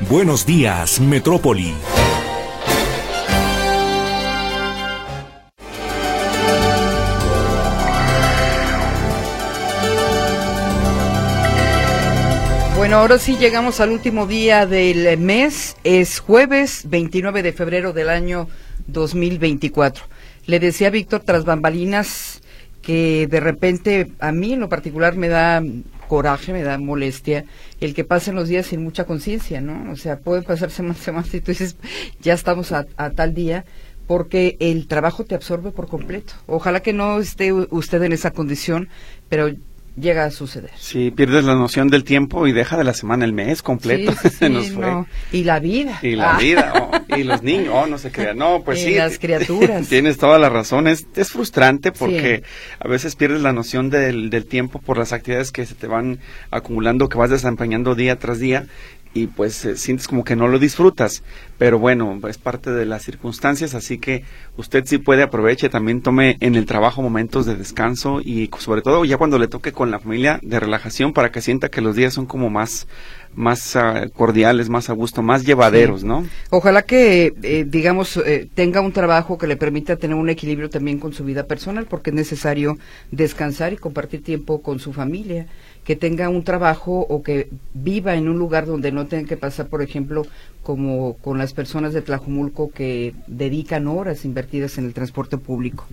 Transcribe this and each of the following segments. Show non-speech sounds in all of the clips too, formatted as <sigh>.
Buenos días, Metrópoli. Bueno, ahora sí llegamos al último día del mes. Es jueves 29 de febrero del año 2024. Le decía a Víctor tras bambalinas que de repente a mí en lo particular me da coraje, me da molestia el que pasen los días sin mucha conciencia, ¿no? O sea, pueden pasar semanas, semanas y tú dices, ya estamos a, a tal día porque el trabajo te absorbe por completo. Ojalá que no esté usted en esa condición, pero llega a suceder. Sí, pierdes la noción del tiempo y deja de la semana el mes completo. Sí, sí, <laughs> nos fue. No. Y la vida. Y la ah. vida, oh, y los niños, oh, no se crean. No, pues <laughs> y sí. las criaturas. <laughs> Tienes toda la razón. Es, es frustrante porque a veces pierdes la noción del, del tiempo por las actividades que se te van acumulando, que vas desempeñando día tras día y pues eh, sientes como que no lo disfrutas. Pero bueno, es parte de las circunstancias, así que usted sí puede aproveche, también tome en el trabajo momentos de descanso y sobre todo ya cuando le toque con la familia de relajación para que sienta que los días son como más más uh, cordiales, más a gusto, más llevaderos, sí. ¿no? Ojalá que, eh, digamos, eh, tenga un trabajo que le permita tener un equilibrio también con su vida personal, porque es necesario descansar y compartir tiempo con su familia que tenga un trabajo o que viva en un lugar donde no tenga que pasar, por ejemplo, como con las personas de Tlajumulco que dedican horas invertidas en el transporte público.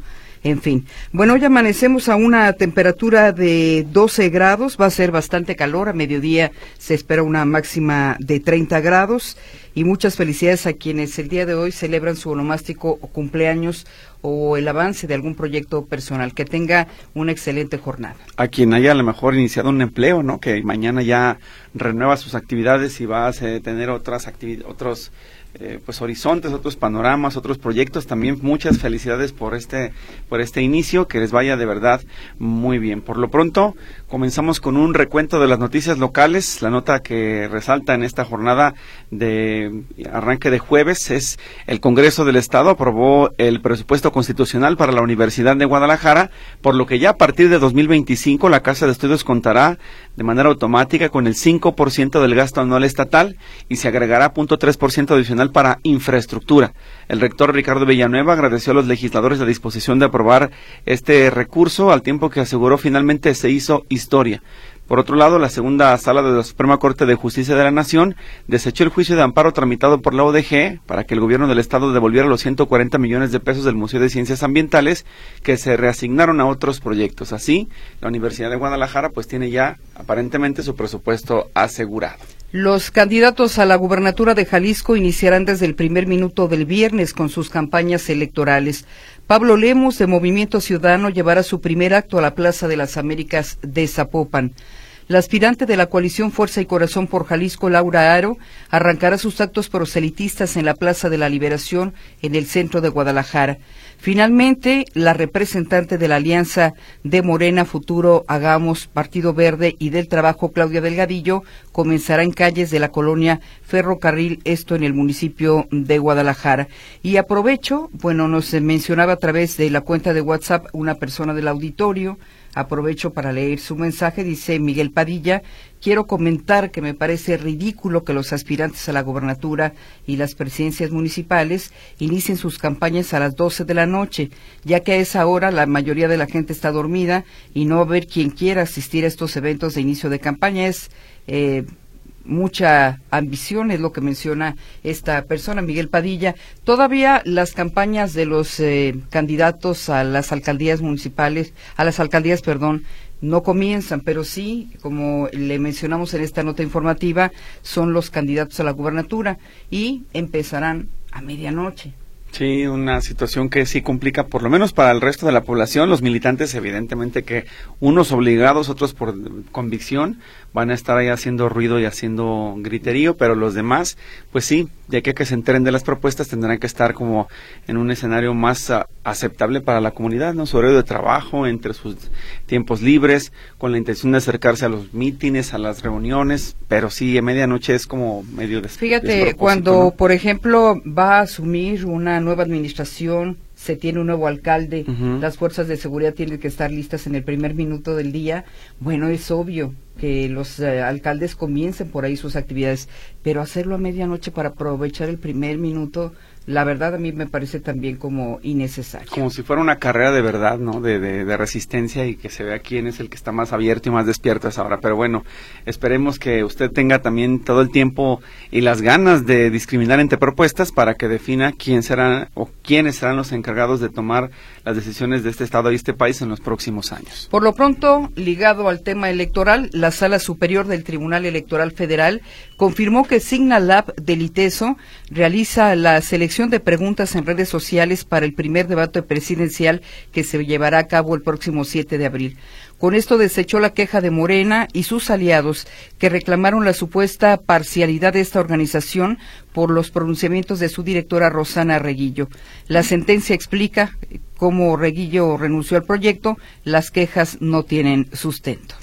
En fin, bueno, hoy amanecemos a una temperatura de 12 grados, va a ser bastante calor, a mediodía se espera una máxima de 30 grados y muchas felicidades a quienes el día de hoy celebran su onomástico o cumpleaños o el avance de algún proyecto personal, que tenga una excelente jornada. A quien haya a lo mejor iniciado un empleo, ¿no? Que mañana ya renueva sus actividades y va a tener otras actividades, otros eh, pues horizontes, otros panoramas, otros proyectos. También muchas felicidades por este por este inicio, que les vaya de verdad muy bien. Por lo pronto, comenzamos con un recuento de las noticias locales. La nota que resalta en esta jornada de arranque de jueves es el Congreso del Estado aprobó el presupuesto constitucional para la Universidad de Guadalajara, por lo que ya a partir de 2025 la Casa de Estudios contará de manera automática con el 5% del gasto anual estatal y se agregará 0.3% adicional para infraestructura. El rector Ricardo Villanueva agradeció a los legisladores la disposición de aprobar este recurso, al tiempo que aseguró finalmente se hizo historia. Por otro lado, la segunda sala de la Suprema Corte de Justicia de la Nación desechó el juicio de amparo tramitado por la ODG para que el gobierno del Estado devolviera los 140 millones de pesos del Museo de Ciencias Ambientales que se reasignaron a otros proyectos. Así, la Universidad de Guadalajara pues tiene ya aparentemente su presupuesto asegurado. Los candidatos a la gubernatura de Jalisco iniciarán desde el primer minuto del viernes con sus campañas electorales. Pablo Lemos, de Movimiento Ciudadano, llevará su primer acto a la Plaza de las Américas de Zapopan. La aspirante de la coalición Fuerza y Corazón por Jalisco, Laura Aro, arrancará sus actos proselitistas en la Plaza de la Liberación, en el centro de Guadalajara. Finalmente, la representante de la Alianza de Morena Futuro Hagamos Partido Verde y del Trabajo, Claudia Delgadillo, comenzará en calles de la colonia Ferrocarril, esto en el municipio de Guadalajara. Y aprovecho, bueno, nos mencionaba a través de la cuenta de WhatsApp una persona del auditorio, Aprovecho para leer su mensaje. Dice Miguel Padilla, quiero comentar que me parece ridículo que los aspirantes a la gobernatura y las presidencias municipales inicien sus campañas a las 12 de la noche, ya que a esa hora la mayoría de la gente está dormida y no va a haber quien quiera asistir a estos eventos de inicio de campaña. Es eh, mucha ambición, es lo que menciona esta persona, Miguel Padilla. Todavía las campañas de los eh, candidatos a las alcaldías municipales, a las alcaldías, perdón, no comienzan, pero sí, como le mencionamos en esta nota informativa, son los candidatos a la gubernatura y empezarán a medianoche. Sí, una situación que sí complica, por lo menos para el resto de la población. Los militantes, evidentemente que unos obligados, otros por convicción, van a estar ahí haciendo ruido y haciendo griterío, pero los demás, pues sí, de aquí a que se enteren de las propuestas tendrán que estar como en un escenario más ah, aceptable para la comunidad, ¿no? Su horario de trabajo, entre sus tiempos libres, con la intención de acercarse a los mítines, a las reuniones, pero sí, en medianoche es como medio de Fíjate, cuando, por ejemplo, va a asumir una nueva administración, se tiene un nuevo alcalde, las fuerzas de seguridad tienen que estar listas en el primer minuto del día, bueno, es obvio que los eh, alcaldes comiencen por ahí sus actividades, pero hacerlo a medianoche para aprovechar el primer minuto la verdad a mí me parece también como innecesario. Como si fuera una carrera de verdad, ¿no? De, de, resistencia y que se vea quién es el que está más abierto y más despierto a esa hora. Pero bueno, esperemos que usted tenga también todo el tiempo y las ganas de discriminar entre propuestas para que defina quién será o quiénes serán los encargados de tomar las decisiones de este Estado y este país en los próximos años. Por lo pronto, ligado al tema electoral, la Sala Superior del Tribunal Electoral Federal confirmó que Signalab del ITESO realiza la selección de preguntas en redes sociales para el primer debate presidencial que se llevará a cabo el próximo 7 de abril. Con esto desechó la queja de Morena y sus aliados que reclamaron la supuesta parcialidad de esta organización por los pronunciamientos de su directora Rosana Reguillo. La sentencia explica cómo Reguillo renunció al proyecto, las quejas no tienen sustento.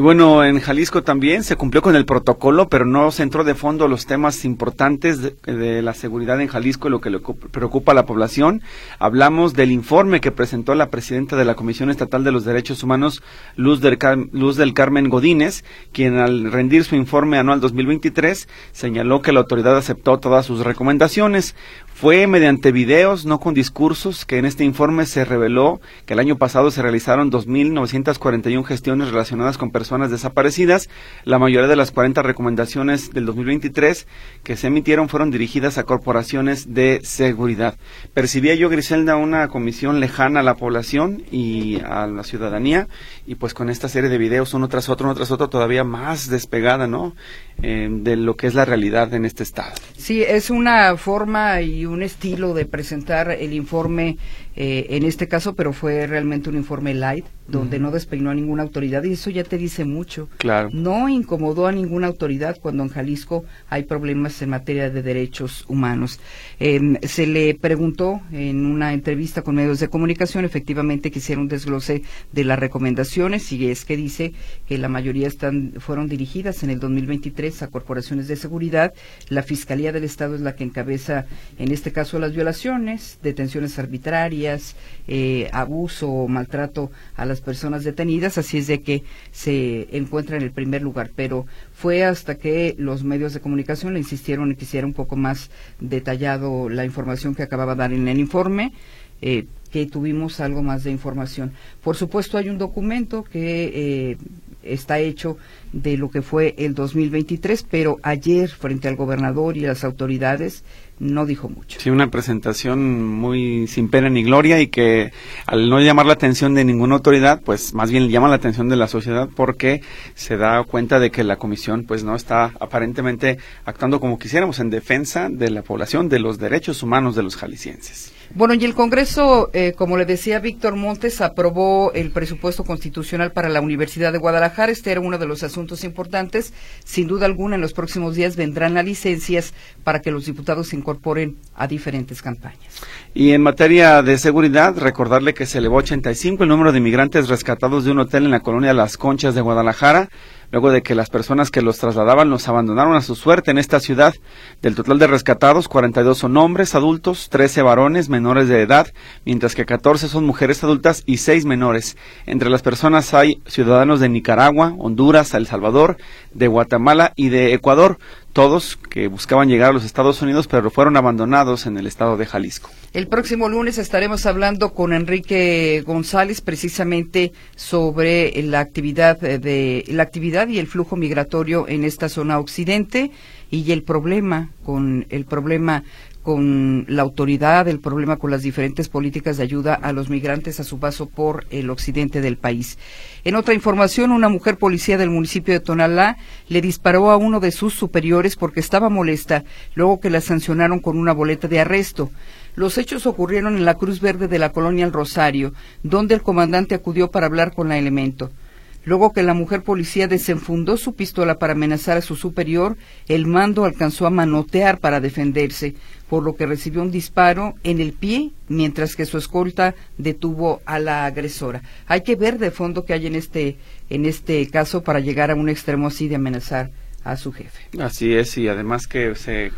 Y bueno, en Jalisco también se cumplió con el protocolo, pero no se entró de fondo los temas importantes de, la seguridad en Jalisco y lo que le preocupa a la población. Hablamos del informe que presentó la presidenta de la Comisión Estatal de los Derechos Humanos, Luz del, Luz del Carmen Godínez, quien al rendir su informe anual 2023 señaló que la autoridad aceptó todas sus recomendaciones. Fue mediante videos, no con discursos, que en este informe se reveló que el año pasado se realizaron 2.941 gestiones relacionadas con personas desaparecidas. La mayoría de las 40 recomendaciones del 2023 que se emitieron fueron dirigidas a corporaciones de seguridad. Percibía yo, Griselda, una comisión lejana a la población y a la ciudadanía, y pues con esta serie de videos, uno tras otro, uno tras otro, todavía más despegada, ¿no? Eh, de lo que es la realidad en este estado. Sí, es una forma y un estilo de presentar el informe eh, en este caso, pero fue realmente un informe light, donde no despeinó a ninguna autoridad, y eso ya te dice mucho. Claro. No incomodó a ninguna autoridad cuando en Jalisco hay problemas en materia de derechos humanos. Em, se le preguntó en una entrevista con medios de comunicación, efectivamente, que hiciera un desglose de las recomendaciones, y es que dice que la mayoría están, fueron dirigidas en el 2023 a corporaciones de seguridad. La Fiscalía del Estado es la que encabeza, en este caso, las violaciones, detenciones arbitrarias, eh, abuso o maltrato a las personas detenidas, así es de que se encuentra en el primer lugar. Pero fue hasta que los medios de comunicación le insistieron en que hiciera un poco más detallado la información que acababa de dar en el informe. Eh, que tuvimos algo más de información. Por supuesto, hay un documento que eh, está hecho de lo que fue el 2023, pero ayer, frente al gobernador y las autoridades, no dijo mucho. Sí, una presentación muy sin pena ni gloria y que al no llamar la atención de ninguna autoridad, pues más bien llama la atención de la sociedad porque se da cuenta de que la comisión pues no está aparentemente actuando como quisiéramos en defensa de la población, de los derechos humanos de los jaliscienses. Bueno, y el Congreso, eh, como le decía Víctor Montes, aprobó el presupuesto constitucional para la Universidad de Guadalajara. Este era uno de los asuntos importantes. Sin duda alguna, en los próximos días vendrán las licencias para que los diputados se Y en materia de seguridad, recordarle que se elevó 85 el número de inmigrantes rescatados de un hotel en la colonia Las Conchas de Guadalajara luego de que las personas que los trasladaban los abandonaron a su suerte en esta ciudad. Del total de rescatados, 42 son hombres adultos, 13 varones menores de edad, mientras que 14 son mujeres adultas y 6 menores. Entre las personas hay ciudadanos de Nicaragua, Honduras, El Salvador, de Guatemala y de Ecuador todos que buscaban llegar a los Estados Unidos, pero fueron abandonados en el estado de Jalisco. El próximo lunes estaremos hablando con Enrique González precisamente sobre la actividad eh, de la actividad y el flujo migratorio en esta zona occidente y el problema con el problema con la autoridad, el problema con las diferentes políticas de ayuda a los migrantes a su paso por el occidente del país. En otra información, una mujer policía del municipio de Tonalá le disparó a uno de sus superiores porque estaba molesta, luego que la sancionaron con una boleta de arresto. Los hechos ocurrieron en la Cruz Verde de la colonia El Rosario, donde el comandante acudió para hablar con la elemento. Luego que la mujer policía desenfundó su pistola para amenazar a su superior, el mando alcanzó a manotear para defenderse, por lo que recibió un disparo en el pie, mientras que su escolta detuvo a la agresora. Hay que ver de fondo qué hay en este, en este caso para llegar a un extremo así de amenazar a su jefe. Así es, y además que se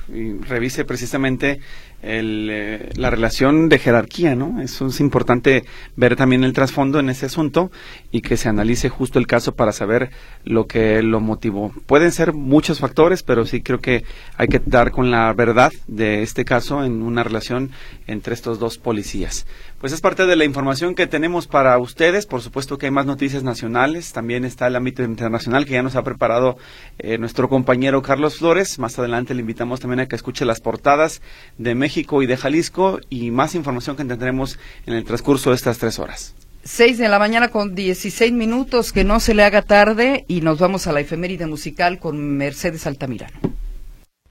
revise precisamente el, eh, la relación de jerarquía, ¿no? Eso es importante ver también el trasfondo en ese asunto y que se analice justo el caso para saber lo que lo motivó. Pueden ser muchos factores, pero sí creo que hay que dar con la verdad de este caso en una relación entre estos dos policías. Pues es parte de la información que tenemos para ustedes. Por supuesto que hay más noticias nacionales. También está el ámbito internacional que ya nos ha preparado eh, nuestro compañero Carlos Flores. Más adelante le invitamos también a que escuche las portadas de México y de Jalisco y más información que tendremos en el transcurso de estas tres horas. Seis de la mañana con dieciséis minutos, que no se le haga tarde y nos vamos a la efeméride musical con Mercedes Altamirano.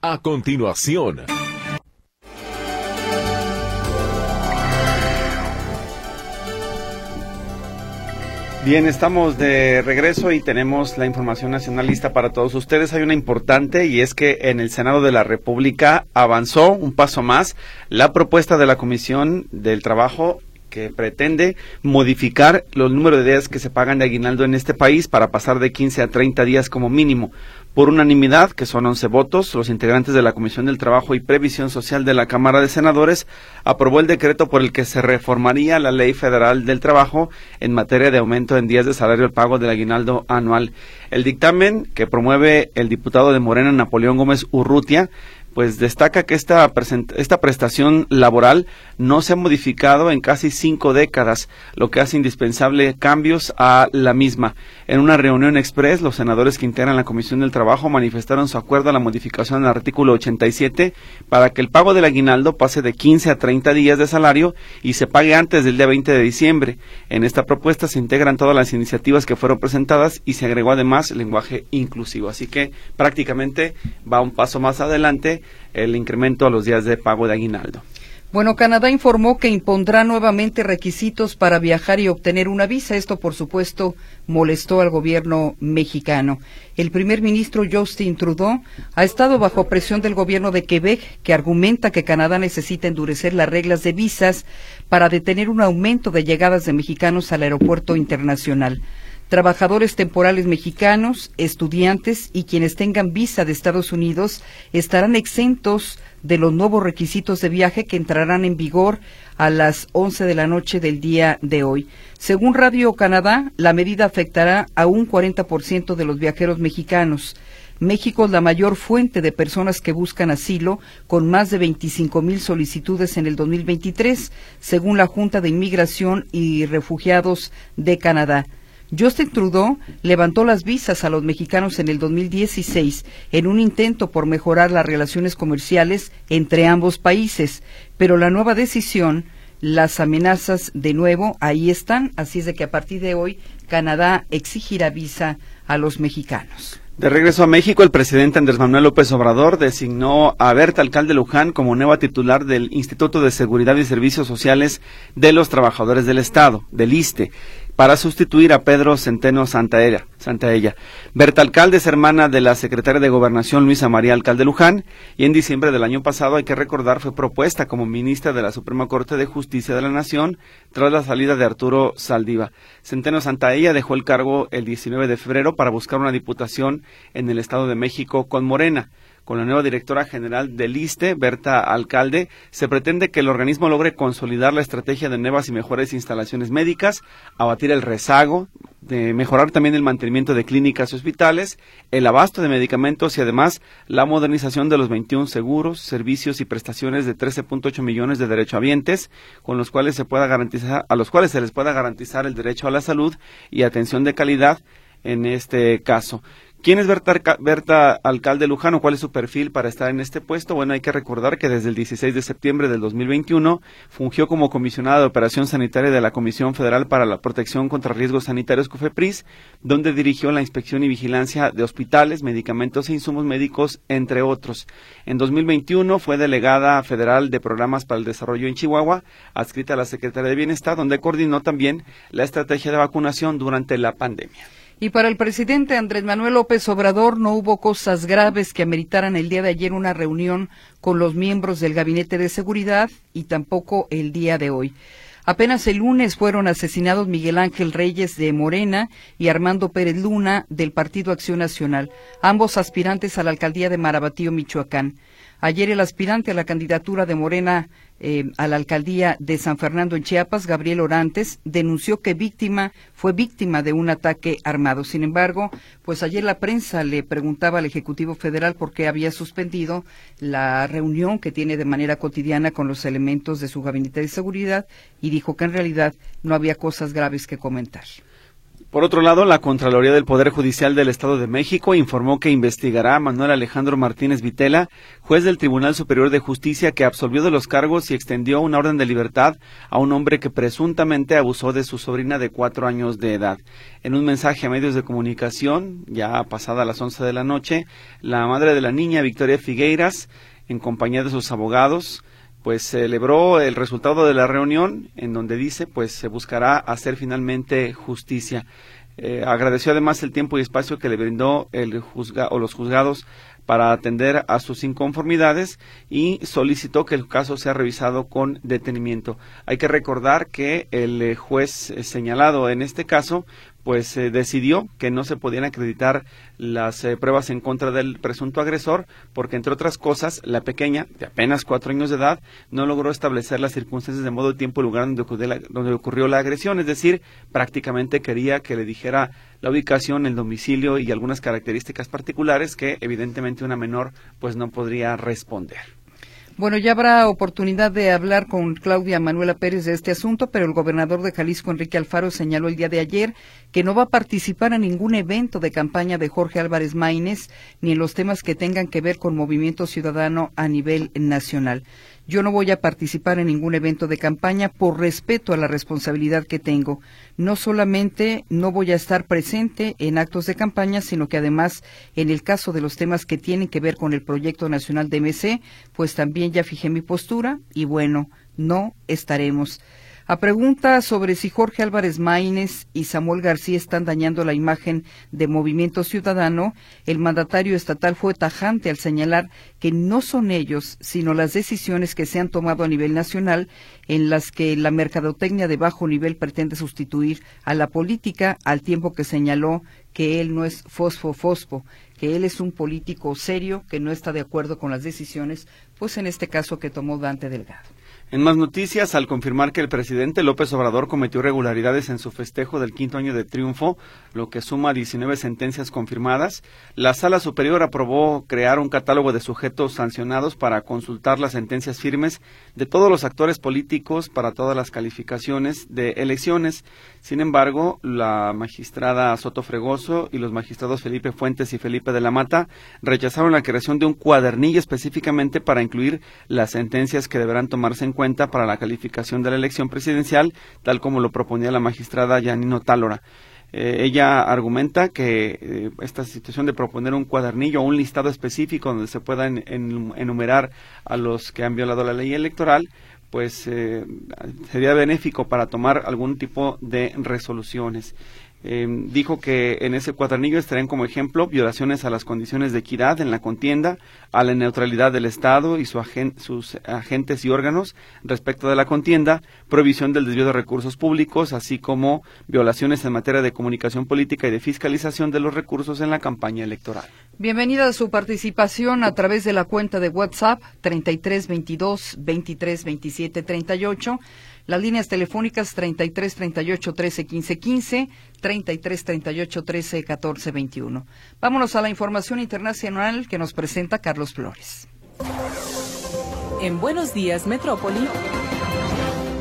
A continuación. Bien, estamos de regreso y tenemos la información nacional lista para todos ustedes. Hay una importante y es que en el Senado de la República avanzó un paso más la propuesta de la Comisión del Trabajo que pretende modificar los números de días que se pagan de aguinaldo en este país para pasar de 15 a 30 días como mínimo. Por unanimidad, que son 11 votos, los integrantes de la Comisión del Trabajo y Previsión Social de la Cámara de Senadores aprobó el decreto por el que se reformaría la Ley Federal del Trabajo en materia de aumento en días de salario al pago del aguinaldo anual. El dictamen que promueve el diputado de Morena, Napoleón Gómez Urrutia, pues destaca que esta, esta prestación laboral no se ha modificado en casi cinco décadas, lo que hace indispensable cambios a la misma. En una reunión express, los senadores que integran la Comisión del Trabajo manifestaron su acuerdo a la modificación del artículo 87 para que el pago del aguinaldo pase de 15 a 30 días de salario y se pague antes del día 20 de diciembre. En esta propuesta se integran todas las iniciativas que fueron presentadas y se agregó además lenguaje inclusivo. Así que prácticamente va un paso más adelante el incremento a los días de pago de aguinaldo. Bueno, Canadá informó que impondrá nuevamente requisitos para viajar y obtener una visa. Esto, por supuesto, molestó al gobierno mexicano. El primer ministro Justin Trudeau ha estado bajo presión del gobierno de Quebec, que argumenta que Canadá necesita endurecer las reglas de visas para detener un aumento de llegadas de mexicanos al aeropuerto internacional trabajadores temporales mexicanos, estudiantes y quienes tengan visa de Estados Unidos estarán exentos de los nuevos requisitos de viaje que entrarán en vigor a las 11 de la noche del día de hoy. Según Radio Canadá, la medida afectará a un 40% de los viajeros mexicanos. México es la mayor fuente de personas que buscan asilo, con más de 25 mil solicitudes en el 2023, según la Junta de Inmigración y Refugiados de Canadá. Justin Trudeau levantó las visas a los mexicanos en el 2016 en un intento por mejorar las relaciones comerciales entre ambos países, pero la nueva decisión, las amenazas de nuevo, ahí están, así es de que a partir de hoy Canadá exigirá visa a los mexicanos. De regreso a México, el presidente Andrés Manuel López Obrador designó a Berta Alcalde Luján como nueva titular del Instituto de Seguridad y Servicios Sociales de los Trabajadores del Estado, del ISTE para sustituir a Pedro Centeno Santaella. Santaella. Berta Alcalde es hermana de la secretaria de Gobernación Luisa María Alcalde Luján y en diciembre del año pasado, hay que recordar, fue propuesta como ministra de la Suprema Corte de Justicia de la Nación tras la salida de Arturo Saldiva. Centeno Santaella dejó el cargo el 19 de febrero para buscar una diputación en el Estado de México con Morena con la nueva directora general del ISTE, Berta Alcalde, se pretende que el organismo logre consolidar la estrategia de nuevas y mejores instalaciones médicas, abatir el rezago, de mejorar también el mantenimiento de clínicas y hospitales, el abasto de medicamentos y además la modernización de los 21 seguros, servicios y prestaciones de 13.8 millones de derechohabientes, con los cuales se pueda garantizar, a los cuales se les pueda garantizar el derecho a la salud y atención de calidad en este caso. ¿Quién es Berta, Alcalde Lujano? ¿Cuál es su perfil para estar en este puesto? Bueno, hay que recordar que desde el 16 de septiembre del 2021 fungió como comisionada de operación sanitaria de la Comisión Federal para la Protección contra Riesgos Sanitarios COFEPRIS, donde dirigió la inspección y vigilancia de hospitales, medicamentos e insumos médicos, entre otros. En 2021 fue delegada federal de programas para el desarrollo en Chihuahua, adscrita a la Secretaría de Bienestar, donde coordinó también la estrategia de vacunación durante la pandemia. Y para el presidente Andrés Manuel López Obrador no hubo cosas graves que ameritaran el día de ayer una reunión con los miembros del Gabinete de Seguridad y tampoco el día de hoy. Apenas el lunes fueron asesinados Miguel Ángel Reyes de Morena y Armando Pérez Luna del Partido Acción Nacional, ambos aspirantes a la alcaldía de Marabatío, Michoacán. Ayer el aspirante a la candidatura de Morena eh, a la alcaldía de San Fernando en Chiapas, Gabriel Orantes, denunció que víctima fue víctima de un ataque armado. Sin embargo, pues ayer la prensa le preguntaba al Ejecutivo Federal por qué había suspendido la reunión que tiene de manera cotidiana con los elementos de su gabinete de seguridad y dijo que en realidad no había cosas graves que comentar. Por otro lado, la Contraloría del Poder Judicial del Estado de México informó que investigará a Manuel Alejandro Martínez Vitela, juez del Tribunal Superior de Justicia que absolvió de los cargos y extendió una orden de libertad a un hombre que presuntamente abusó de su sobrina de cuatro años de edad. En un mensaje a medios de comunicación, ya pasada las once de la noche, la madre de la niña, Victoria Figueiras, en compañía de sus abogados, pues celebró el resultado de la reunión en donde dice pues se buscará hacer finalmente justicia. Eh, agradeció además el tiempo y espacio que le brindó el juzga o los juzgados para atender a sus inconformidades y solicitó que el caso sea revisado con detenimiento. Hay que recordar que el eh, juez eh, señalado en este caso pues eh, decidió que no se podían acreditar las pruebas en contra del presunto agresor porque entre otras cosas la pequeña de apenas cuatro años de edad no logró establecer las circunstancias de modo tiempo y lugar donde ocurrió, la, donde ocurrió la agresión es decir prácticamente quería que le dijera la ubicación el domicilio y algunas características particulares que evidentemente una menor pues no podría responder. Bueno, ya habrá oportunidad de hablar con Claudia Manuela Pérez de este asunto, pero el gobernador de Jalisco, Enrique Alfaro, señaló el día de ayer que no va a participar en ningún evento de campaña de Jorge Álvarez Maínez ni en los temas que tengan que ver con movimiento ciudadano a nivel nacional. Yo no voy a participar en ningún evento de campaña por respeto a la responsabilidad que tengo. No solamente no voy a estar presente en actos de campaña, sino que además, en el caso de los temas que tienen que ver con el proyecto nacional de MC, pues también ya fijé mi postura y bueno, no estaremos. A pregunta sobre si Jorge Álvarez Maínez y Samuel García están dañando la imagen de Movimiento Ciudadano, el mandatario estatal fue tajante al señalar que no son ellos, sino las decisiones que se han tomado a nivel nacional en las que la mercadotecnia de bajo nivel pretende sustituir a la política al tiempo que señaló que él no es fosfo-fosfo, que él es un político serio que no está de acuerdo con las decisiones, pues en este caso que tomó Dante Delgado. En más noticias, al confirmar que el presidente López Obrador cometió irregularidades en su festejo del quinto año de triunfo, lo que suma 19 sentencias confirmadas, la Sala Superior aprobó crear un catálogo de sujetos sancionados para consultar las sentencias firmes de todos los actores políticos para todas las calificaciones de elecciones. Sin embargo, la magistrada Soto Fregoso y los magistrados Felipe Fuentes y Felipe de la Mata rechazaron la creación de un cuadernillo específicamente para incluir las sentencias que deberán tomarse en cuenta cuenta para la calificación de la elección presidencial, tal como lo proponía la magistrada Yanino Tálora. Eh, ella argumenta que eh, esta situación de proponer un cuadernillo o un listado específico donde se puedan enumerar a los que han violado la ley electoral, pues eh, sería benéfico para tomar algún tipo de resoluciones. Eh, dijo que en ese cuadernillo estarían como ejemplo violaciones a las condiciones de equidad en la contienda, a la neutralidad del Estado y sus agentes y órganos respecto de la contienda, prohibición del desvío de recursos públicos, así como violaciones en materia de comunicación política y de fiscalización de los recursos en la campaña electoral. Bienvenida a su participación a través de la cuenta de WhatsApp 3322 2327 38 las líneas telefónicas 33 38 13 15 15, 33 38 13 14 21. Vámonos a la información internacional que nos presenta Carlos Flores. En Buenos Días, Metrópoli.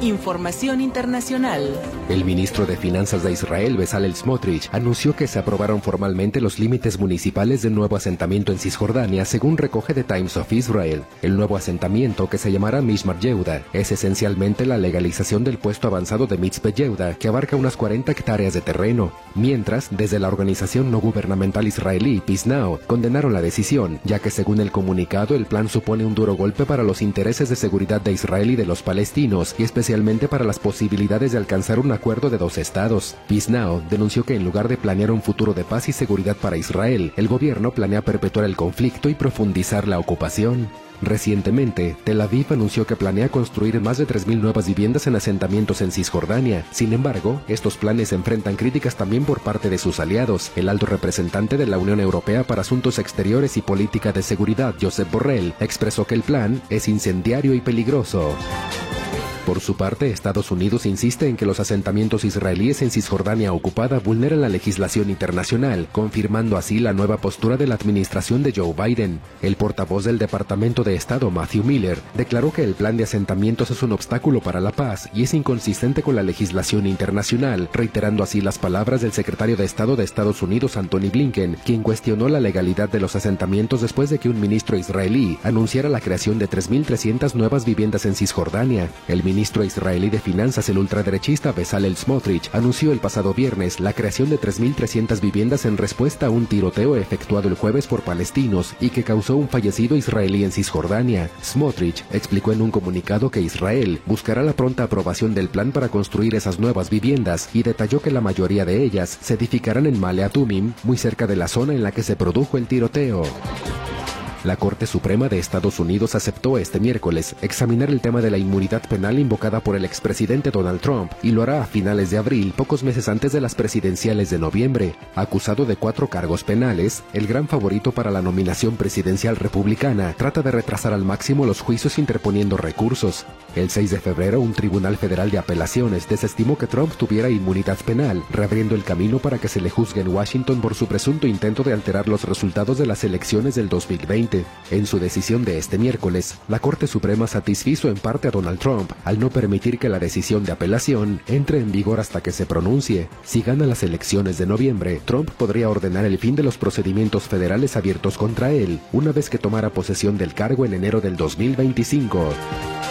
Información internacional. El ministro de Finanzas de Israel, Bezalel Smotrich, anunció que se aprobaron formalmente los límites municipales del nuevo asentamiento en Cisjordania, según recoge The Times of Israel. El nuevo asentamiento, que se llamará Mishmar Yehuda, es esencialmente la legalización del puesto avanzado de Mitzpe Yehuda, que abarca unas 40 hectáreas de terreno. Mientras, desde la organización no gubernamental israelí, Pisnao, condenaron la decisión, ya que según el comunicado, el plan supone un duro golpe para los intereses de seguridad de Israel y de los palestinos, y especialmente especialmente para las posibilidades de alcanzar un acuerdo de dos estados. Peace denunció que en lugar de planear un futuro de paz y seguridad para Israel, el gobierno planea perpetuar el conflicto y profundizar la ocupación. Recientemente, Tel Aviv anunció que planea construir más de 3.000 nuevas viviendas en asentamientos en Cisjordania. Sin embargo, estos planes enfrentan críticas también por parte de sus aliados. El alto representante de la Unión Europea para Asuntos Exteriores y Política de Seguridad, Josep Borrell, expresó que el plan es incendiario y peligroso. Por su parte, Estados Unidos insiste en que los asentamientos israelíes en Cisjordania ocupada vulneran la legislación internacional, confirmando así la nueva postura de la administración de Joe Biden. El portavoz del Departamento de Estado, Matthew Miller, declaró que el plan de asentamientos es un obstáculo para la paz y es inconsistente con la legislación internacional, reiterando así las palabras del secretario de Estado de Estados Unidos, Anthony Blinken, quien cuestionó la legalidad de los asentamientos después de que un ministro israelí anunciara la creación de 3.300 nuevas viviendas en Cisjordania. El ministro israelí de Finanzas, el ultraderechista Bezalel Smotrich, anunció el pasado viernes la creación de 3.300 viviendas en respuesta a un tiroteo efectuado el jueves por palestinos y que causó un fallecido israelí en Cisjordania. Smotrich explicó en un comunicado que Israel buscará la pronta aprobación del plan para construir esas nuevas viviendas y detalló que la mayoría de ellas se edificarán en Male Atumim, muy cerca de la zona en la que se produjo el tiroteo. La Corte Suprema de Estados Unidos aceptó este miércoles examinar el tema de la inmunidad penal invocada por el expresidente Donald Trump y lo hará a finales de abril, pocos meses antes de las presidenciales de noviembre. Acusado de cuatro cargos penales, el gran favorito para la nominación presidencial republicana trata de retrasar al máximo los juicios interponiendo recursos. El 6 de febrero, un tribunal federal de apelaciones desestimó que Trump tuviera inmunidad penal, reabriendo el camino para que se le juzgue en Washington por su presunto intento de alterar los resultados de las elecciones del 2020. En su decisión de este miércoles, la Corte Suprema satisfizo en parte a Donald Trump al no permitir que la decisión de apelación entre en vigor hasta que se pronuncie. Si gana las elecciones de noviembre, Trump podría ordenar el fin de los procedimientos federales abiertos contra él, una vez que tomara posesión del cargo en enero del 2025.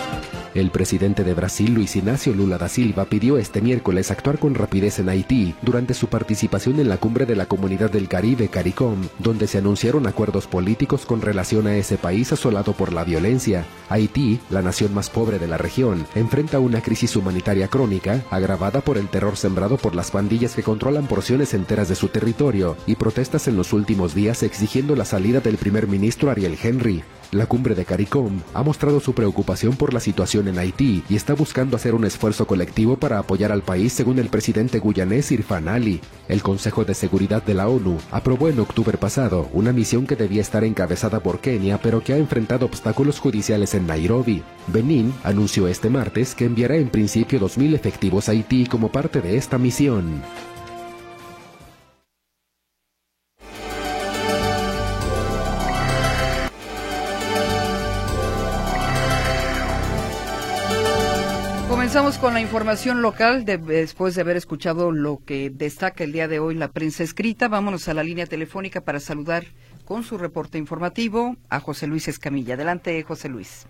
El presidente de Brasil, Luis Ignacio Lula da Silva, pidió este miércoles actuar con rapidez en Haití durante su participación en la cumbre de la Comunidad del Caribe, CARICOM, donde se anunciaron acuerdos políticos con relación a ese país asolado por la violencia. Haití, la nación más pobre de la región, enfrenta una crisis humanitaria crónica agravada por el terror sembrado por las pandillas que controlan porciones enteras de su territorio y protestas en los últimos días exigiendo la salida del primer ministro Ariel Henry. La cumbre de CARICOM ha mostrado su preocupación por la situación en Haití y está buscando hacer un esfuerzo colectivo para apoyar al país según el presidente guyanés Irfan Ali. El Consejo de Seguridad de la ONU aprobó en octubre pasado una misión que debía estar encabezada por Kenia pero que ha enfrentado obstáculos judiciales en Nairobi. Benín anunció este martes que enviará en principio 2.000 efectivos a Haití como parte de esta misión. Comenzamos con la información local después de haber escuchado lo que destaca el día de hoy la prensa escrita. Vámonos a la línea telefónica para saludar con su reporte informativo a José Luis Escamilla. Adelante, José Luis.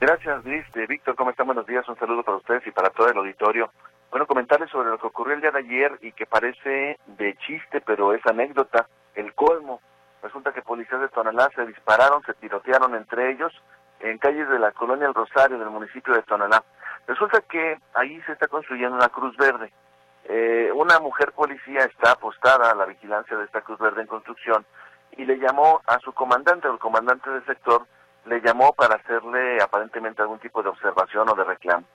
Gracias, Luis. Víctor, ¿cómo están? Buenos días. Un saludo para ustedes y para todo el auditorio. Bueno, comentarles sobre lo que ocurrió el día de ayer y que parece de chiste, pero es anécdota, el colmo. Resulta que policías de Tonalá se dispararon, se tirotearon entre ellos en calles de la colonia El Rosario del municipio de Tonalá. Resulta que ahí se está construyendo una cruz verde. Eh, una mujer policía está apostada a la vigilancia de esta cruz verde en construcción y le llamó a su comandante, o el comandante del sector, le llamó para hacerle aparentemente algún tipo de observación o de reclamo.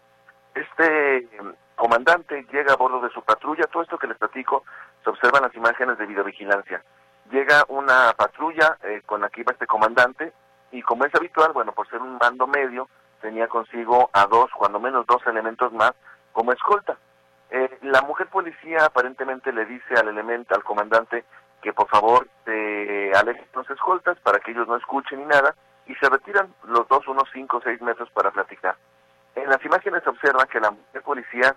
Este em, comandante llega a bordo de su patrulla, todo esto que les platico se observan las imágenes de videovigilancia. Llega una patrulla eh, con la que iba este comandante y como es habitual, bueno, por ser un mando medio, tenía consigo a dos, cuando menos dos elementos más, como escolta. Eh, la mujer policía aparentemente le dice al elemento, al comandante, que por favor se alejen los escoltas para que ellos no escuchen ni nada, y se retiran los dos unos cinco o seis metros para platicar. En las imágenes se observa que la mujer policía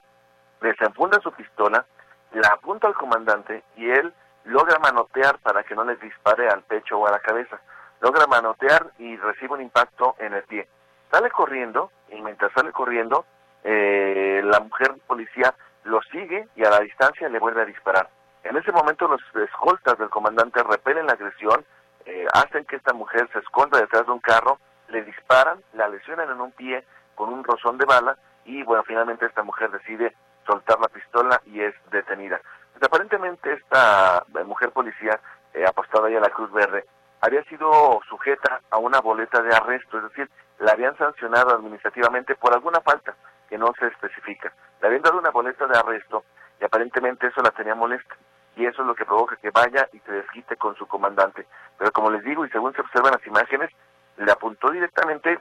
desenfunda su pistola, la apunta al comandante y él logra manotear para que no les dispare al pecho o a la cabeza. Logra manotear y recibe un impacto en el pie sale corriendo y mientras sale corriendo, eh, la mujer policía lo sigue y a la distancia le vuelve a disparar. En ese momento los escoltas del comandante repelen la agresión, eh, hacen que esta mujer se esconda detrás de un carro, le disparan, la lesionan en un pie con un rozón de bala y bueno, finalmente esta mujer decide soltar la pistola y es detenida. Pues, aparentemente esta eh, mujer policía, eh, apostada ya a la Cruz Verde, había sido sujeta a una boleta de arresto, es decir, la habían sancionado administrativamente por alguna falta que no se especifica. Le habían dado una boleta de arresto y aparentemente eso la tenía molesta y eso es lo que provoca que vaya y se desquite con su comandante. Pero como les digo y según se observan las imágenes, le apuntó directamente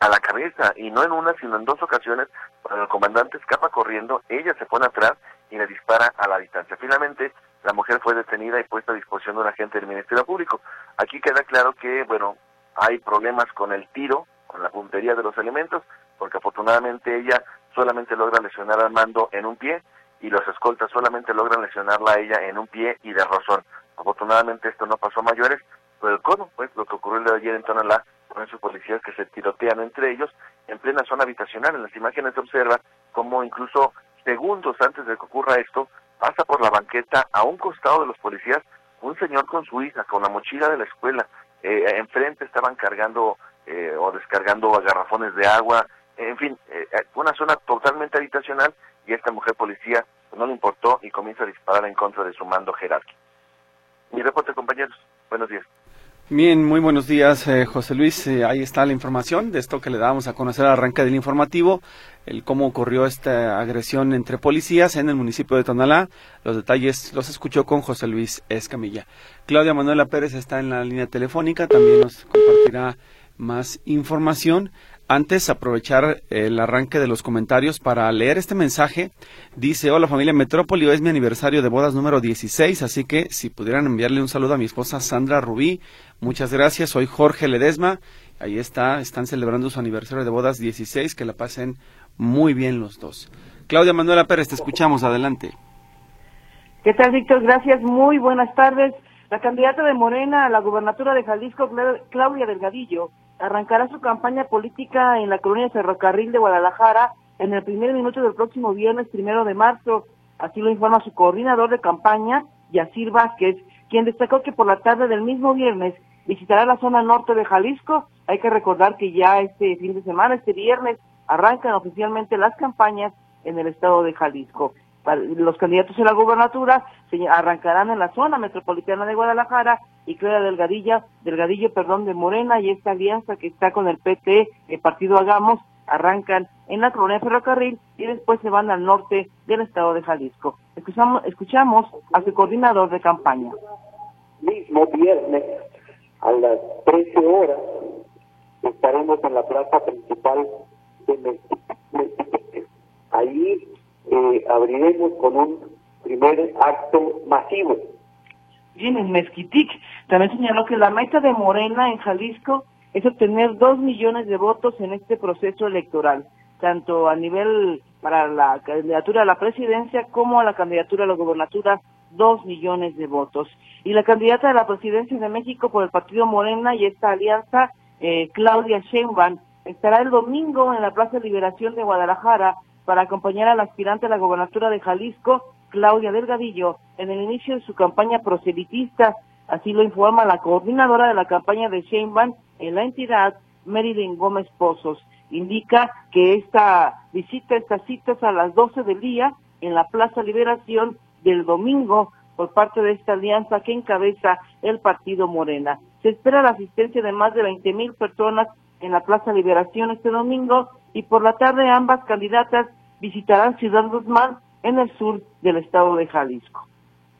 a la cabeza y no en una sino en dos ocasiones cuando el comandante escapa corriendo, ella se pone atrás y le dispara a la distancia. Finalmente la mujer fue detenida y puesta a disposición de un agente del Ministerio Público. Aquí queda claro que, bueno, hay problemas con el tiro, con la puntería de los elementos, porque afortunadamente ella solamente logra lesionar al mando en un pie y los escoltas solamente logran lesionarla a ella en un pie y de rozón. Afortunadamente esto no pasó a mayores, pero ¿cómo? Pues lo que ocurrió el de ayer en Tonalá con esos policías que se tirotean entre ellos en plena zona habitacional. En las imágenes se observa cómo incluso segundos antes de que ocurra esto, pasa por la banqueta a un costado de los policías un señor con su hija, con la mochila de la escuela. Eh, enfrente estaban cargando eh, o descargando garrafones de agua, en fin, eh, una zona totalmente habitacional y esta mujer policía no le importó y comienza a disparar en contra de su mando jerárquico. Mi reporte, compañeros. Buenos días. Bien, muy buenos días, eh, José Luis. Eh, ahí está la información de esto que le dábamos a conocer al arranque del informativo, el cómo ocurrió esta agresión entre policías en el municipio de Tonalá. Los detalles los escuchó con José Luis Escamilla. Claudia Manuela Pérez está en la línea telefónica, también nos compartirá más información. Antes, aprovechar el arranque de los comentarios para leer este mensaje. Dice, hola familia Metrópoli, hoy es mi aniversario de bodas número 16, así que si pudieran enviarle un saludo a mi esposa Sandra Rubí, muchas gracias. Soy Jorge Ledesma, ahí está, están celebrando su aniversario de bodas 16, que la pasen muy bien los dos. Claudia Manuela Pérez, te escuchamos, adelante. ¿Qué tal, Víctor? Gracias, muy buenas tardes. La candidata de Morena a la gubernatura de Jalisco, Claudia Delgadillo, arrancará su campaña política en la colonia Ferrocarril de Guadalajara en el primer minuto del próximo viernes primero de marzo. Así lo informa su coordinador de campaña, Yacir Vázquez, quien destacó que por la tarde del mismo viernes visitará la zona norte de Jalisco. Hay que recordar que ya este fin de semana, este viernes, arrancan oficialmente las campañas en el estado de Jalisco los candidatos a la gubernatura arrancarán en la zona metropolitana de Guadalajara y Clara Delgadillo, Delgadillo, perdón, de Morena y esta alianza que está con el PT, el partido Hagamos, arrancan en la colonia Ferrocarril y después se van al norte del estado de Jalisco. Escuchamos, escuchamos a su coordinador de campaña. Mismo viernes a las 13 horas estaremos en la plaza principal de Ahí eh, abriremos con un primer acto masivo. Bien, en Mezquitic también señaló que la meta de Morena en Jalisco es obtener dos millones de votos en este proceso electoral, tanto a nivel para la candidatura a la presidencia como a la candidatura a la gobernatura, dos millones de votos. Y la candidata a la presidencia de México por el partido Morena y esta alianza, eh, Claudia Sheinbaum, estará el domingo en la Plaza de Liberación de Guadalajara para acompañar al aspirante a la gobernatura de Jalisco, Claudia Delgadillo, en el inicio de su campaña proselitista. Así lo informa la coordinadora de la campaña de Sheinbaum en la entidad, Meridin Gómez Pozos. Indica que esta visita, estas citas a las 12 del día en la Plaza Liberación del domingo por parte de esta alianza que encabeza el partido Morena. Se espera la asistencia de más de 20 mil personas en la Plaza Liberación este domingo y por la tarde ambas candidatas visitarán Ciudad Guzmán en el sur del estado de Jalisco.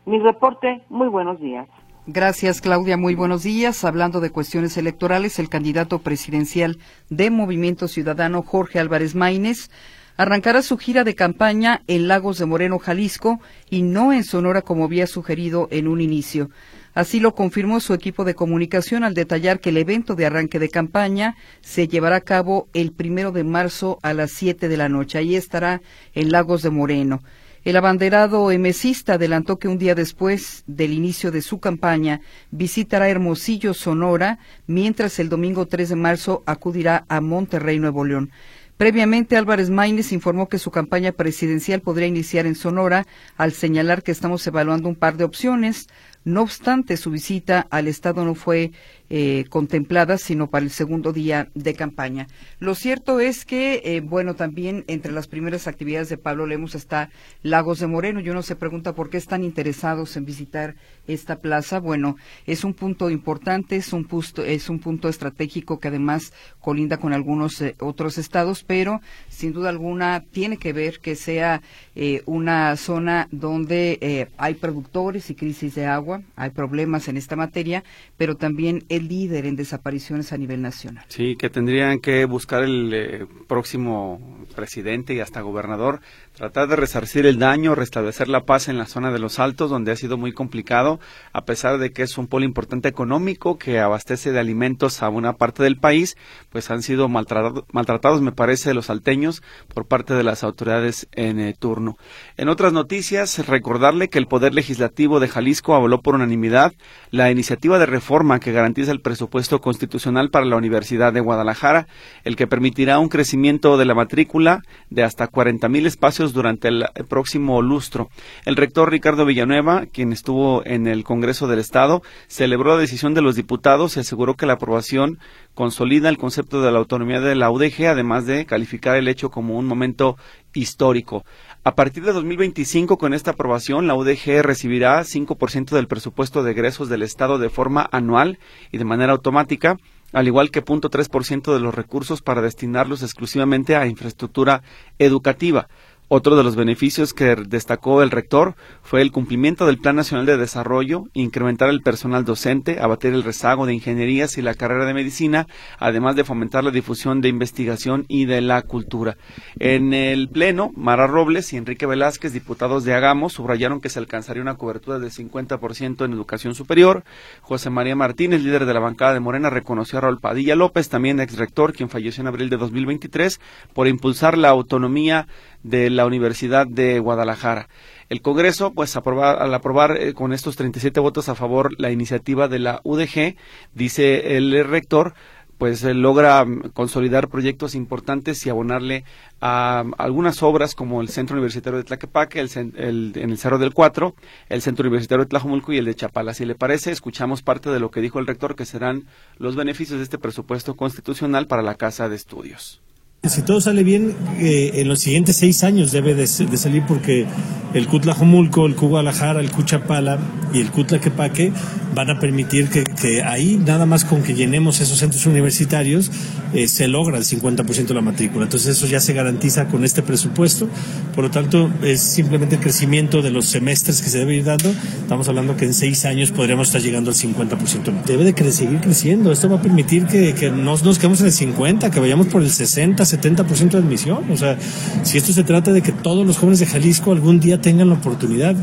Mi reporte, muy buenos días. Gracias, Claudia. Muy buenos días. Hablando de cuestiones electorales, el candidato presidencial de Movimiento Ciudadano, Jorge Álvarez Maínez, arrancará su gira de campaña en Lagos de Moreno, Jalisco, y no en Sonora como había sugerido en un inicio. Así lo confirmó su equipo de comunicación al detallar que el evento de arranque de campaña se llevará a cabo el primero de marzo a las siete de la noche. Ahí estará en Lagos de Moreno. El abanderado emesista adelantó que un día después del inicio de su campaña visitará Hermosillo, Sonora, mientras el domingo 3 de marzo acudirá a Monterrey, Nuevo León. Previamente, Álvarez Maínez informó que su campaña presidencial podría iniciar en Sonora al señalar que estamos evaluando un par de opciones. No obstante, su visita al Estado no fue eh, contempladas, sino para el segundo día de campaña. Lo cierto es que, eh, bueno, también entre las primeras actividades de Pablo Lemos está Lagos de Moreno. Y uno se pregunta por qué están interesados en visitar esta plaza. Bueno, es un punto importante, es un, es un punto estratégico que además colinda con algunos eh, otros estados, pero sin duda alguna tiene que ver que sea eh, una zona donde hay productores y crisis de agua, hay problemas en esta materia, pero también líder en desapariciones a nivel nacional. Sí, que tendrían que buscar el próximo presidente y hasta gobernador tratar de resarcir el daño, restablecer la paz en la zona de los Altos, donde ha sido muy complicado, a pesar de que es un polo importante económico que abastece de alimentos a una parte del país, pues han sido maltratados, me parece, los salteños por parte de las autoridades en eh, turno. En otras noticias, recordarle que el Poder Legislativo de Jalisco avaló por unanimidad la iniciativa de reforma que garantiza el presupuesto constitucional para la Universidad de Guadalajara, el que permitirá un crecimiento de la matrícula de hasta 40 mil espacios durante el próximo lustro. El rector Ricardo Villanueva, quien estuvo en el Congreso del Estado, celebró la decisión de los diputados y aseguró que la aprobación consolida el concepto de la autonomía de la UDG, además de calificar el hecho como un momento histórico. A partir de 2025, con esta aprobación, la UDG recibirá 5% del presupuesto de egresos del Estado de forma anual y de manera automática, al igual que 0.3% de los recursos para destinarlos exclusivamente a infraestructura educativa. Otro de los beneficios que destacó el rector fue el cumplimiento del Plan Nacional de Desarrollo, incrementar el personal docente, abatir el rezago de ingenierías y la carrera de medicina, además de fomentar la difusión de investigación y de la cultura. En el Pleno, Mara Robles y Enrique Velázquez, diputados de Agamos, subrayaron que se alcanzaría una cobertura del 50% en educación superior. José María Martínez, líder de la bancada de Morena, reconoció a Raúl Padilla López, también ex rector, quien falleció en abril de 2023, por impulsar la autonomía de la Universidad de Guadalajara. El Congreso, pues al aprobar eh, con estos 37 votos a favor la iniciativa de la UDG, dice el rector, pues eh, logra mm, consolidar proyectos importantes y abonarle a algunas obras como el Centro Universitario de Tlaquepaque, el, en el Cerro del Cuatro, el Centro Universitario de Tlajomulco y el de Chapala. Si le parece, escuchamos parte de lo que dijo el rector, que serán los beneficios de este presupuesto constitucional para la Casa de Estudios. Si todo sale bien, eh, en los siguientes seis años debe de, salir porque el Cutlajomulco, el Cugualajara, el Cuchapala y el Cutlaquepaque van a permitir que, ahí, nada más con que llenemos esos centros universitarios, eh, se logra el 50% de la matrícula. Entonces eso ya se garantiza con este presupuesto. Por lo tanto, es simplemente el crecimiento de los semestres que se debe ir dando. Estamos hablando que en seis años podríamos estar llegando al 50%. Debe de seguir creciendo. Esto va a permitir que, que no nos quedemos en el 50, que vayamos por el 60, 70% de admisión. O sea, si esto se trata de que todos los jóvenes de Jalisco algún día tengan la oportunidad.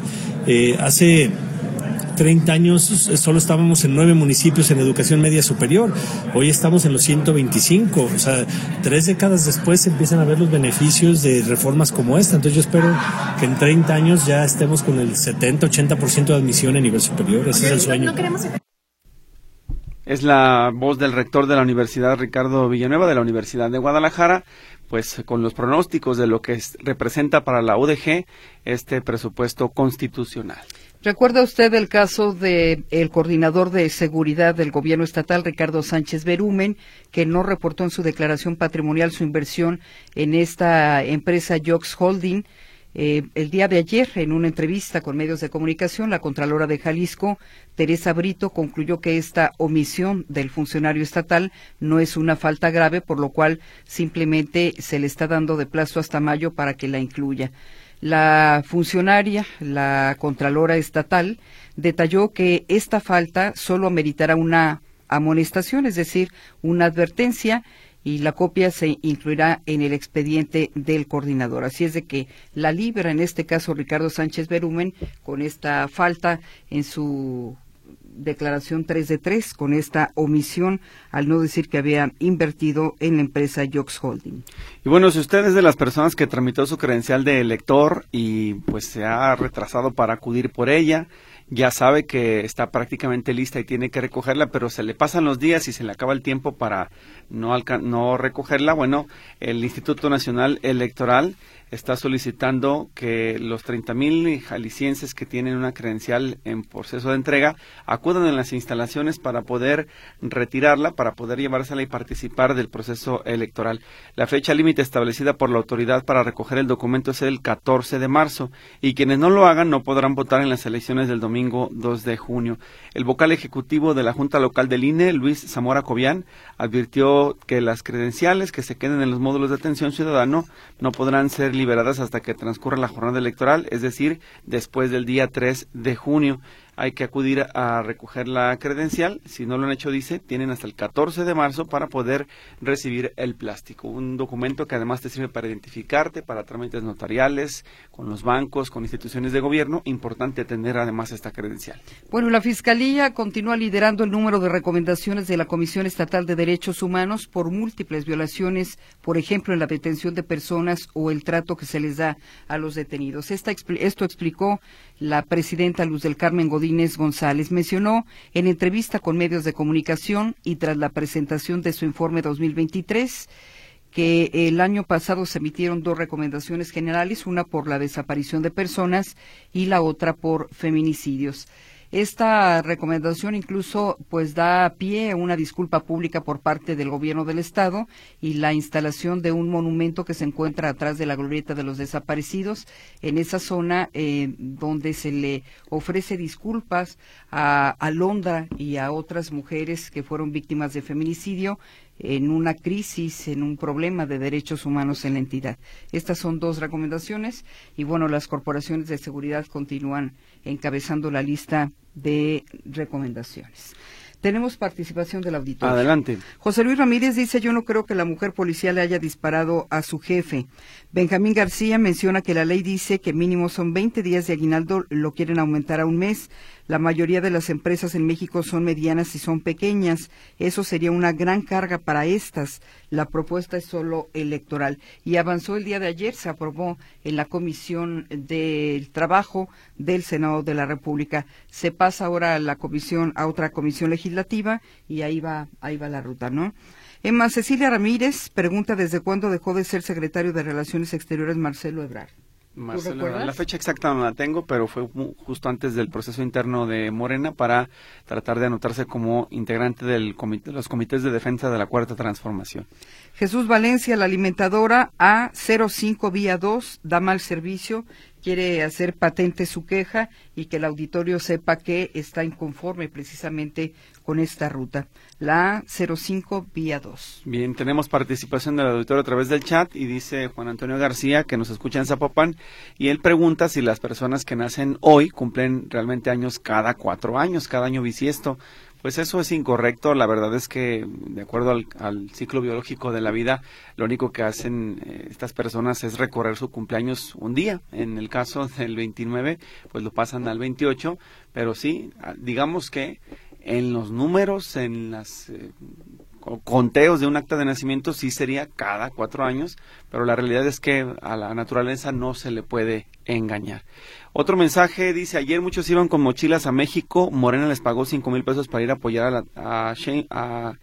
Eh, hace 30 años solo estábamos en nueve municipios en educación media superior. Hoy estamos en los 125. O sea, tres décadas después se empiezan a ver los beneficios de reformas como esta. Entonces yo espero que en 30 años ya estemos con el 70-80% de admisión en nivel superior. Ese es el sueño. Es la voz del rector de la Universidad Ricardo Villanueva de la Universidad de Guadalajara, pues con los pronósticos de lo que representa para la UDG este presupuesto constitucional. ¿Recuerda usted el caso del coordinador de seguridad del gobierno estatal, Ricardo Sánchez Berumen, que no reportó en su declaración patrimonial su inversión en esta empresa Jox Holding? Eh, el día de ayer, en una entrevista con medios de comunicación, la Contralora de Jalisco, Teresa Brito, concluyó que esta omisión del funcionario estatal no es una falta grave, por lo cual simplemente se le está dando de plazo hasta mayo para que la incluya. La funcionaria, la Contralora estatal, detalló que esta falta solo ameritará una amonestación, es decir, una advertencia y la copia se incluirá en el expediente del coordinador. Así es de que la libra, en este caso Ricardo Sánchez Berumen, con esta falta en su declaración 3 de 3 con esta omisión al no decir que había invertido en la empresa Jox Holding. Y bueno, si usted es de las personas que tramitó su credencial de elector y pues se ha retrasado para acudir por ella, ya sabe que está prácticamente lista y tiene que recogerla, pero se le pasan los días y se le acaba el tiempo para no, no recogerla. Bueno, el Instituto Nacional Electoral está solicitando que los 30 mil jaliscienses que tienen una credencial en proceso de entrega acudan en las instalaciones para poder retirarla, para poder llevársela y participar del proceso electoral. La fecha límite establecida por la autoridad para recoger el documento es el 14 de marzo y quienes no lo hagan no podrán votar en las elecciones del domingo 2 de junio. El vocal ejecutivo de la Junta Local del INE, Luis Zamora Cobian, advirtió que las credenciales que se queden en los módulos de atención ciudadano no podrán ser liberadas hasta que transcurra la jornada electoral, es decir, después del día 3 de junio hay que acudir a recoger la credencial. Si no lo han hecho, dice, tienen hasta el 14 de marzo para poder recibir el plástico. Un documento que además te sirve para identificarte, para trámites notariales, con los bancos, con instituciones de gobierno. Importante tener además esta credencial. Bueno, la Fiscalía continúa liderando el número de recomendaciones de la Comisión Estatal de Derechos Humanos por múltiples violaciones, por ejemplo, en la detención de personas o el trato que se les da a los detenidos. Esta, esto explicó la presidenta Luz del Carmen Godínez González mencionó en entrevista con medios de comunicación y tras la presentación de su informe 2023 que el año pasado se emitieron dos recomendaciones generales, una por la desaparición de personas y la otra por feminicidios. Esta recomendación incluso pues da pie a una disculpa pública por parte del gobierno del estado y la instalación de un monumento que se encuentra atrás de la glorieta de los desaparecidos en esa zona eh, donde se le ofrece disculpas a Alondra y a otras mujeres que fueron víctimas de feminicidio en una crisis, en un problema de derechos humanos en la entidad. Estas son dos recomendaciones y bueno, las corporaciones de seguridad continúan encabezando la lista de recomendaciones. Tenemos participación del auditorio. Adelante. José Luis Ramírez dice, yo no creo que la mujer policía le haya disparado a su jefe. Benjamín García menciona que la ley dice que mínimo son 20 días de aguinaldo, lo quieren aumentar a un mes. La mayoría de las empresas en México son medianas y son pequeñas. Eso sería una gran carga para estas. La propuesta es solo electoral. Y avanzó el día de ayer, se aprobó en la Comisión del Trabajo del Senado de la República. Se pasa ahora a la comisión, a otra comisión legislativa y ahí va, ahí va la ruta, ¿no? Emma Cecilia Ramírez pregunta desde cuándo dejó de ser secretario de Relaciones Exteriores Marcelo Ebrard. Marcelo, la fecha exacta no la tengo, pero fue justo antes del proceso interno de Morena para tratar de anotarse como integrante del de los comités de defensa de la Cuarta Transformación. Jesús Valencia, la alimentadora A05 Vía 2, da mal servicio quiere hacer patente su queja y que el auditorio sepa que está inconforme precisamente con esta ruta, la 05 vía 2. Bien, tenemos participación del auditorio a través del chat y dice Juan Antonio García que nos escucha en Zapopan y él pregunta si las personas que nacen hoy cumplen realmente años cada cuatro años, cada año bisiesto. Pues eso es incorrecto. La verdad es que, de acuerdo al, ciclo biológico de la vida, lo único que hacen eh, estas personas es recorrer su cumpleaños un día. En el caso <laughs> del 29, pues lo pasan al 28. Pero sí, digamos que en los números, en las eh, conteos de un acta de nacimiento, sí sería cada cuatro años. Pero la realidad es que a la naturaleza no se le puede engañar. Otro mensaje dice, ayer muchos iban con mochilas a México, Morena les pagó cinco mil pesos para ir a apoyar a, la, a, a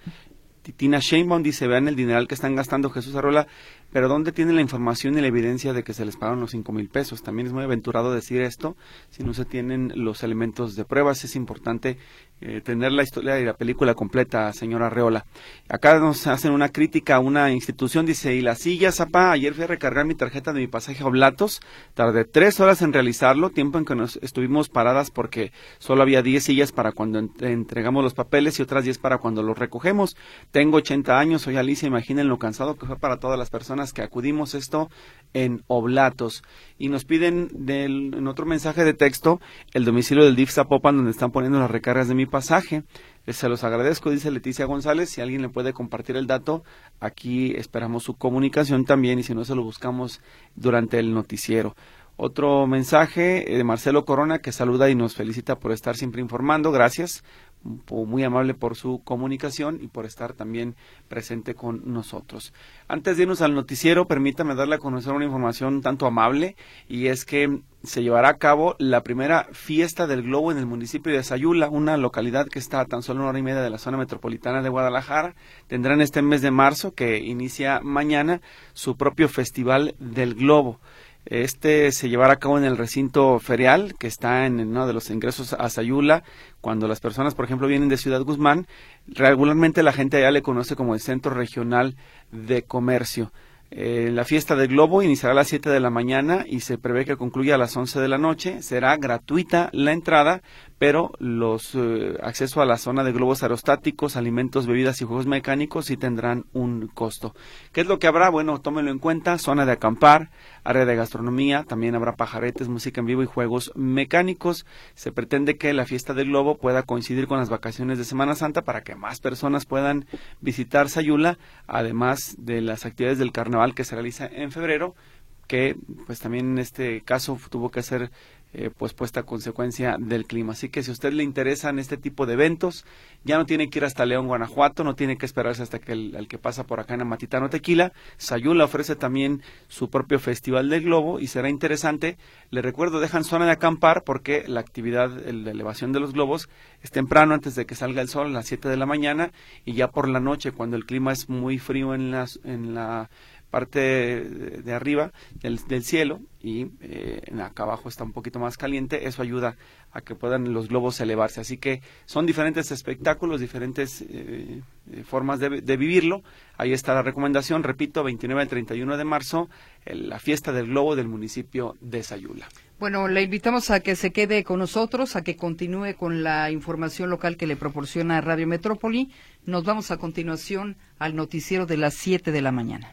Titina Sheinbaum, dice, vean el dineral que están gastando Jesús Arrola, pero ¿dónde tiene la información y la evidencia de que se les pagaron los cinco mil pesos? También es muy aventurado decir esto, si no se tienen los elementos de pruebas, es importante eh, tener la historia y la película completa, señora Reola. Acá nos hacen una crítica a una institución, dice, y la silla, Zapa, ayer fui a recargar mi tarjeta de mi pasaje a Oblatos, tardé tres horas en realizarlo, tiempo en que nos estuvimos paradas porque solo había diez sillas para cuando entregamos los papeles y otras diez para cuando los recogemos. Tengo 80 años, soy Alicia, imaginen lo cansado que fue para todas las personas que acudimos esto en Oblatos. Y nos piden del, en otro mensaje de texto el domicilio del DIF Zapopan donde están poniendo las recargas de mi pasaje. Eh, se los agradezco, dice Leticia González. Si alguien le puede compartir el dato, aquí esperamos su comunicación también y si no, se lo buscamos durante el noticiero. Otro mensaje eh, de Marcelo Corona que saluda y nos felicita por estar siempre informando. Gracias muy amable por su comunicación y por estar también presente con nosotros. Antes de irnos al noticiero, permítame darle a conocer una información tanto amable y es que se llevará a cabo la primera fiesta del globo en el municipio de Sayula, una localidad que está a tan solo una hora y media de la zona metropolitana de Guadalajara. Tendrán este mes de marzo, que inicia mañana, su propio festival del globo. Este se llevará a cabo en el recinto ferial que está en uno de los ingresos a Sayula. Cuando las personas, por ejemplo, vienen de Ciudad Guzmán, regularmente la gente allá le conoce como el Centro Regional de Comercio. Eh, la fiesta del globo iniciará a las 7 de la mañana y se prevé que concluya a las 11 de la noche. Será gratuita la entrada, pero los eh, acceso a la zona de globos aerostáticos, alimentos, bebidas y juegos mecánicos sí tendrán un costo. ¿Qué es lo que habrá? Bueno, tómenlo en cuenta, zona de acampar, área de gastronomía, también habrá pajaretes, música en vivo y juegos mecánicos. Se pretende que la fiesta del globo pueda coincidir con las vacaciones de Semana Santa para que más personas puedan visitar Sayula, además de las actividades del carnaval que se realiza en febrero que pues también en este caso tuvo que ser eh, pues puesta a consecuencia del clima. Así que si a usted le interesan este tipo de eventos, ya no tiene que ir hasta León, Guanajuato, no tiene que esperarse hasta que el, que pasa por acá en Amatitano Tequila. Sayula ofrece también su propio Festival del Globo y será interesante. Le recuerdo, dejan zona de acampar porque la actividad, la elevación de los globos es temprano antes de que salga el sol a las 7 de la mañana y ya por la noche cuando el clima es muy frío en, las, en la parte de arriba del, cielo y eh, acá abajo está un poquito más caliente, eso ayuda a que puedan los globos elevarse. Así que son diferentes espectáculos, diferentes eh, eh, formas de, vivirlo. Ahí está la recomendación, repito, 29 al 31 de marzo, la fiesta del globo del municipio de Sayula. Bueno, le invitamos a que se quede con nosotros, a que continúe con la información local que le proporciona Radio Metrópoli. Nos vamos a continuación al noticiero de las 7 de la mañana.